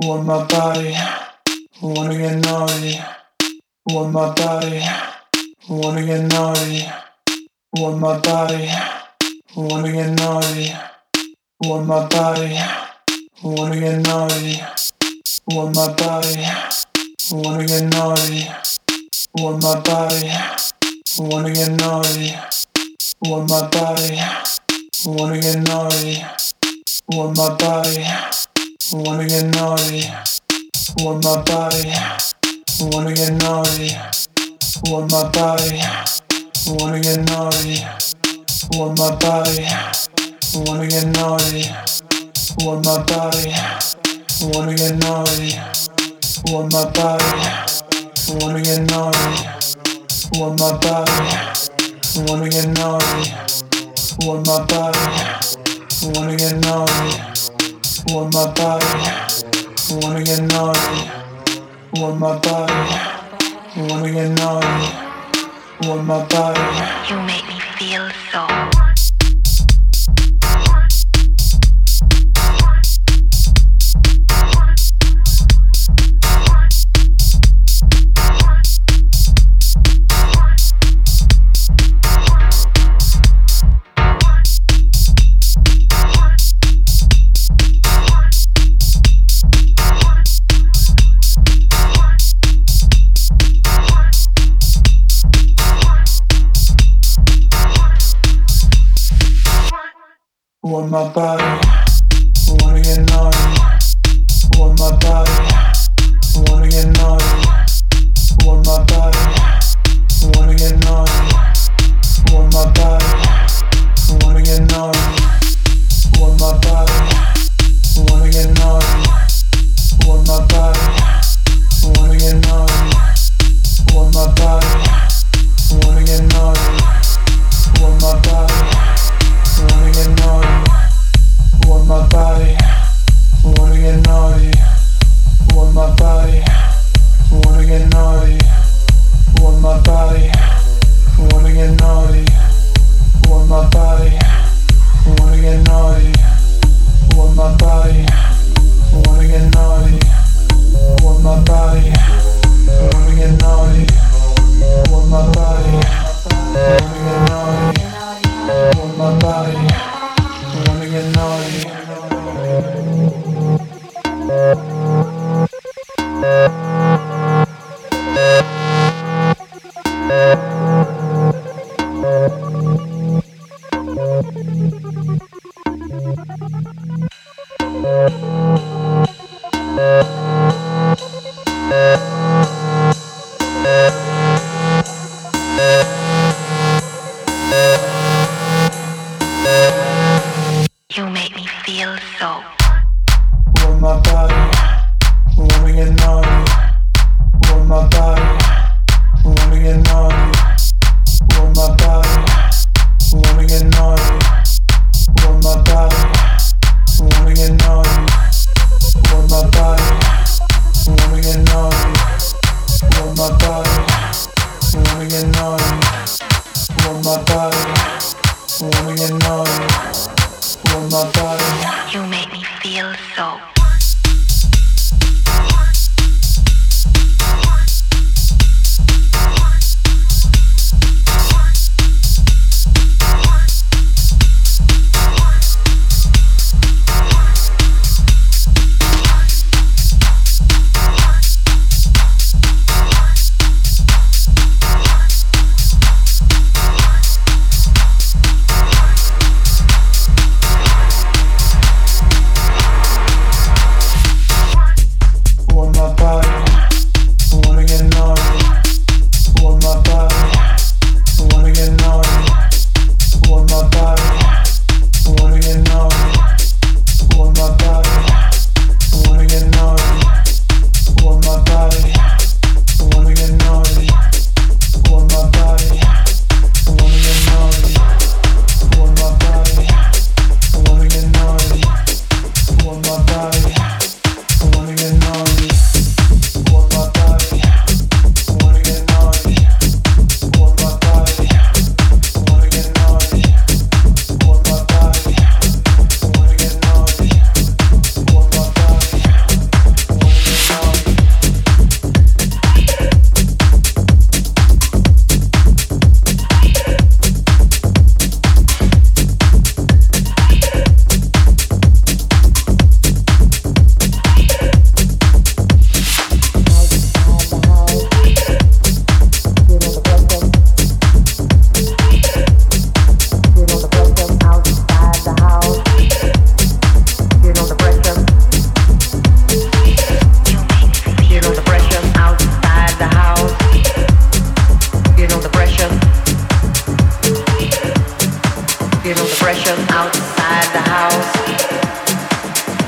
want my body, wanna get naughty, want my body, wanna get naughty, want my body, wanna get naughty, want my body, wanna get naughty, want my body, wanna get naughty, want my body, wanna get naughty, want my body, wanna get naughty, want my body. Wanna get naughty, want my body. Wanna get naughty, want my body. Wanna get naughty, want my body. Wanna get naughty, want my body. Wanna get naughty, want my body. Wanna get naughty, my body. Wanna get naughty, my body. Wanna get naughty. Want my body, wanna get naughty. Want my body, wanna get naughty. Want my body. You make me feel so. Want my body, wanna get naughty. My body,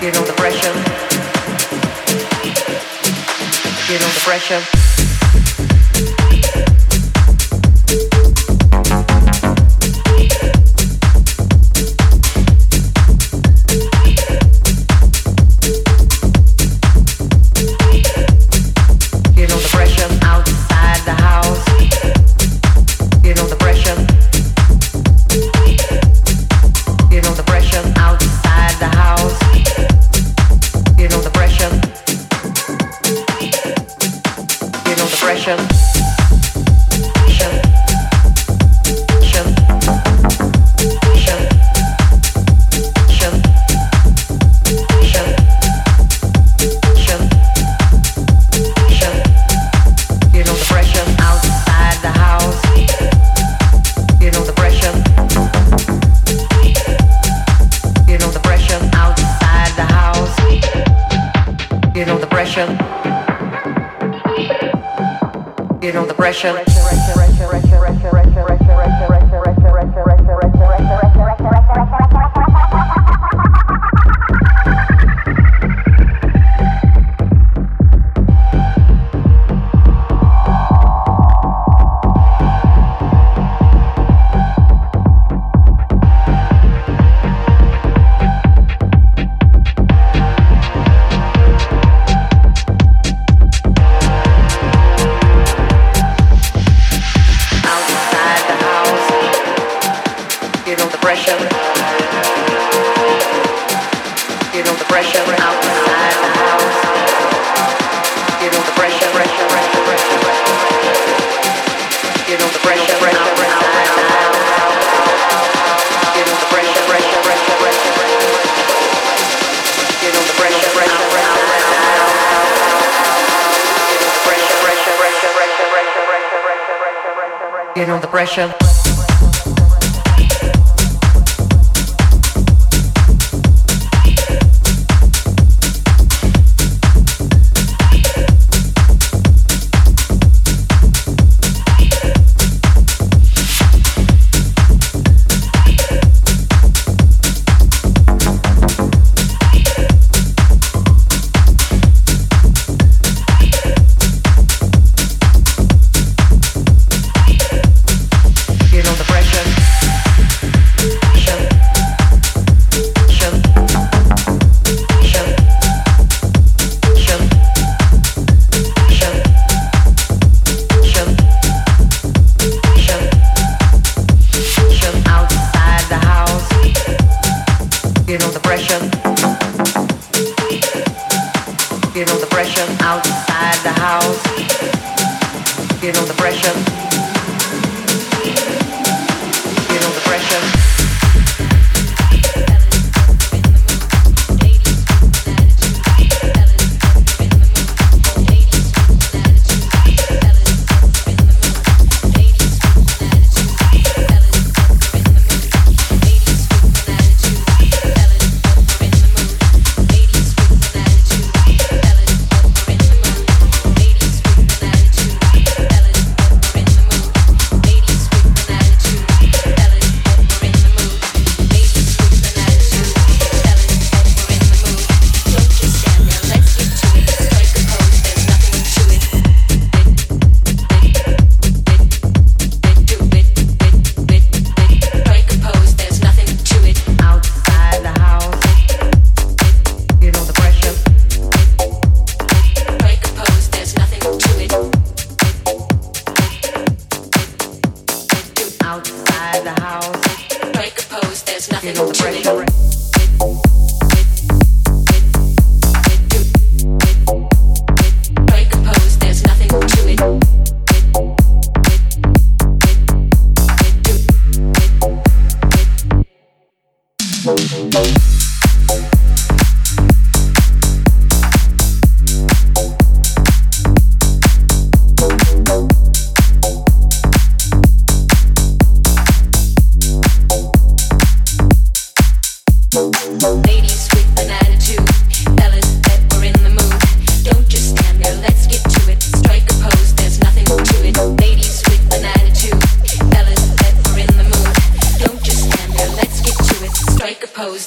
Feel the pressure. Feel the pressure. Revelation You know the pressure outside the house. The pressure, the pressure, outside the house. The pressure, the pressure, the pressure. feel the pressure.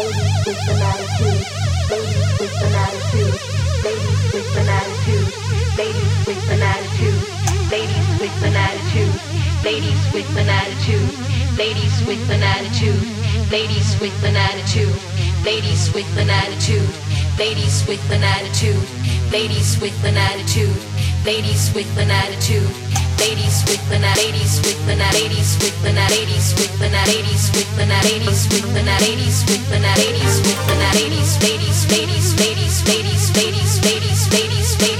Ladies with an attitude, ladies with an attitude, ladies with an attitude, ladies with an attitude, ladies with an attitude, ladies with an attitude, ladies with an attitude, ladies with an ladies with an ladies with an ladies with an ladies with an attitude. ladies with an ladies with an ladies with an ladies with an attitude. ladies ladies ladies ladies ladies ladies ladies ladies ladies